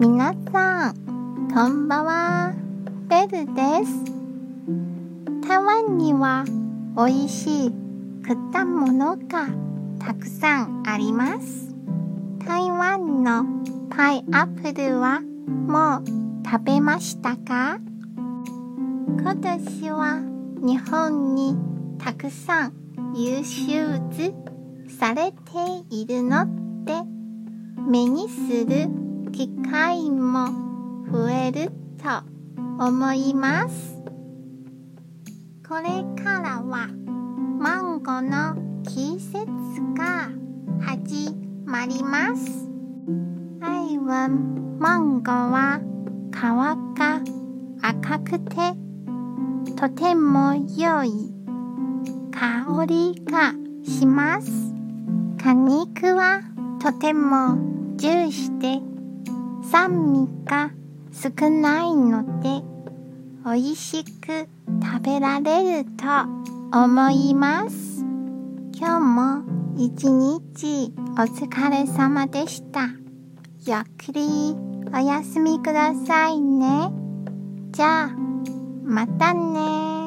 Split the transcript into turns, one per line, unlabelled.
皆さん、こんばんは。ベルです。台湾には美味しい果物がたくさんあります。台湾のパイナップルはもう食べましたか？今年は日本にたくさん輸出されているので目にする機会も増えると思います。これからはマンゴーの季節が始まります。台湾マンゴーは皮が赤くてとても良い香りがします。果肉はとてもジューシーで酸味が少ないので美味しく食べられると思います。今日も一日お疲れ様でした。ゆっくりお休みくださいね。じゃあまたね